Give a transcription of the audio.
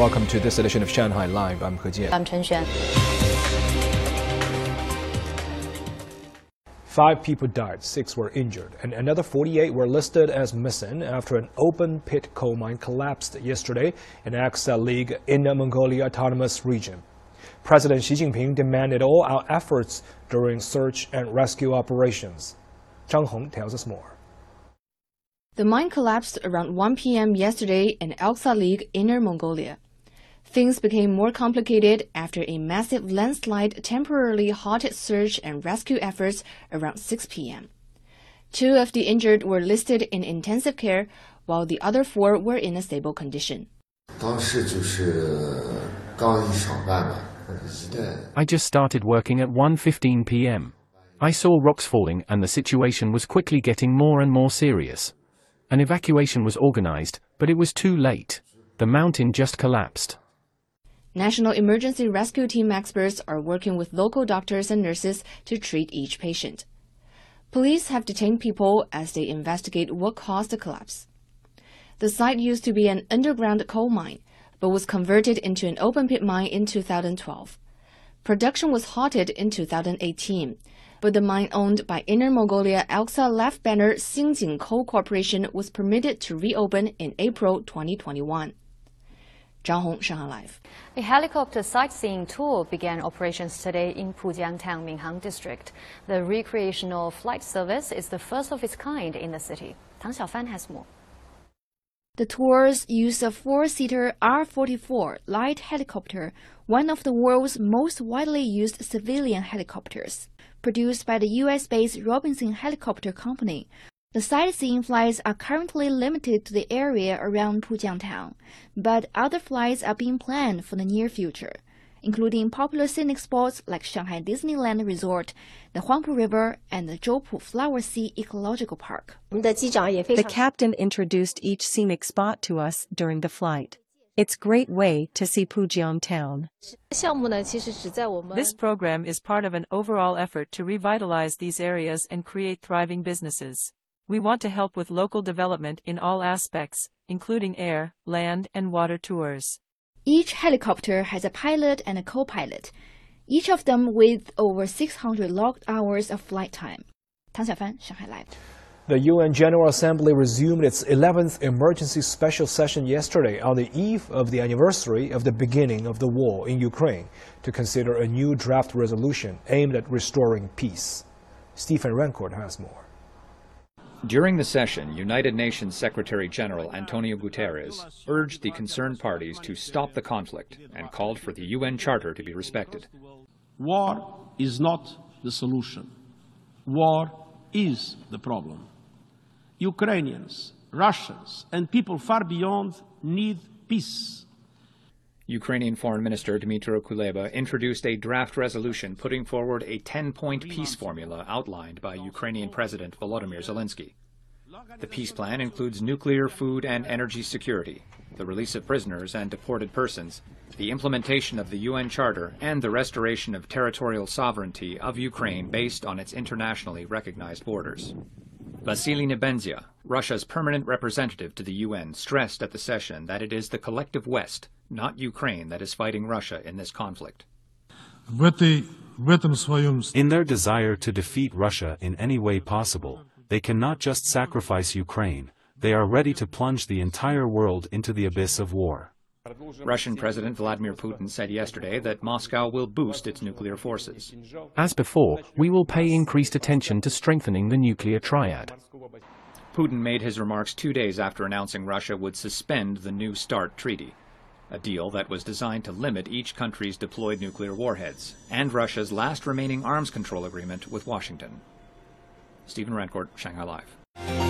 Welcome to this edition of Shanghai Live. I'm He Jian. I'm Chen Xuan. Five people died, six were injured, and another 48 were listed as missing after an open pit coal mine collapsed yesterday in Alxa League Inner Mongolia Autonomous Region. President Xi Jinping demanded all our efforts during search and rescue operations. Zhang Hong tells us more. The mine collapsed around 1 p.m. yesterday in Alxa League, Inner Mongolia. Things became more complicated after a massive landslide temporarily halted search and rescue efforts around 6 p.m. Two of the injured were listed in intensive care, while the other four were in a stable condition. I just started working at 1:15 p.m. I saw rocks falling and the situation was quickly getting more and more serious. An evacuation was organized, but it was too late. The mountain just collapsed. National Emergency Rescue Team experts are working with local doctors and nurses to treat each patient. Police have detained people as they investigate what caused the collapse. The site used to be an underground coal mine, but was converted into an open pit mine in 2012. Production was halted in 2018, but the mine owned by Inner Mongolia Alxa Left Banner Xinjing Coal Corporation was permitted to reopen in April 2021. Zhang Hong, Shanghai Live. A helicopter sightseeing tour began operations today in Pujiang Town, Minhang District. The recreational flight service is the first of its kind in the city. Tang Xiaofan has more. The tours use a four-seater R-44 light helicopter, one of the world's most widely used civilian helicopters. Produced by the US-based Robinson Helicopter Company, the sightseeing flights are currently limited to the area around Pujiang town, but other flights are being planned for the near future, including popular scenic spots like Shanghai Disneyland Resort, the Huangpu River, and the Zhoupu Flower Sea Ecological Park. The captain introduced each scenic spot to us during the flight. It's great way to see Pujiang town. This program is part of an overall effort to revitalize these areas and create thriving businesses. We want to help with local development in all aspects, including air, land, and water tours. Each helicopter has a pilot and a co-pilot, each of them with over 600 logged hours of flight time. Tang Xiaofan, Shanghai Live. The UN General Assembly resumed its 11th emergency special session yesterday on the eve of the anniversary of the beginning of the war in Ukraine to consider a new draft resolution aimed at restoring peace. Stephen Rancourt has more. During the session, United Nations Secretary General Antonio Guterres urged the concerned parties to stop the conflict and called for the UN Charter to be respected. War is not the solution. War is the problem. Ukrainians, Russians, and people far beyond need peace. Ukrainian Foreign Minister Dmytro Kuleba introduced a draft resolution putting forward a 10-point peace formula outlined by Ukrainian President Volodymyr Zelensky. The peace plan includes nuclear, food, and energy security, the release of prisoners and deported persons, the implementation of the UN Charter, and the restoration of territorial sovereignty of Ukraine based on its internationally recognized borders. Vasily Nebenzia, Russia's permanent representative to the UN, stressed at the session that it is the collective West, not Ukraine, that is fighting Russia in this conflict. In their desire to defeat Russia in any way possible, they cannot just sacrifice Ukraine, they are ready to plunge the entire world into the abyss of war. Russian President Vladimir Putin said yesterday that Moscow will boost its nuclear forces. As before, we will pay increased attention to strengthening the nuclear triad. Putin made his remarks two days after announcing Russia would suspend the New START treaty, a deal that was designed to limit each country's deployed nuclear warheads, and Russia's last remaining arms control agreement with Washington. Stephen Rancourt, Shanghai Live.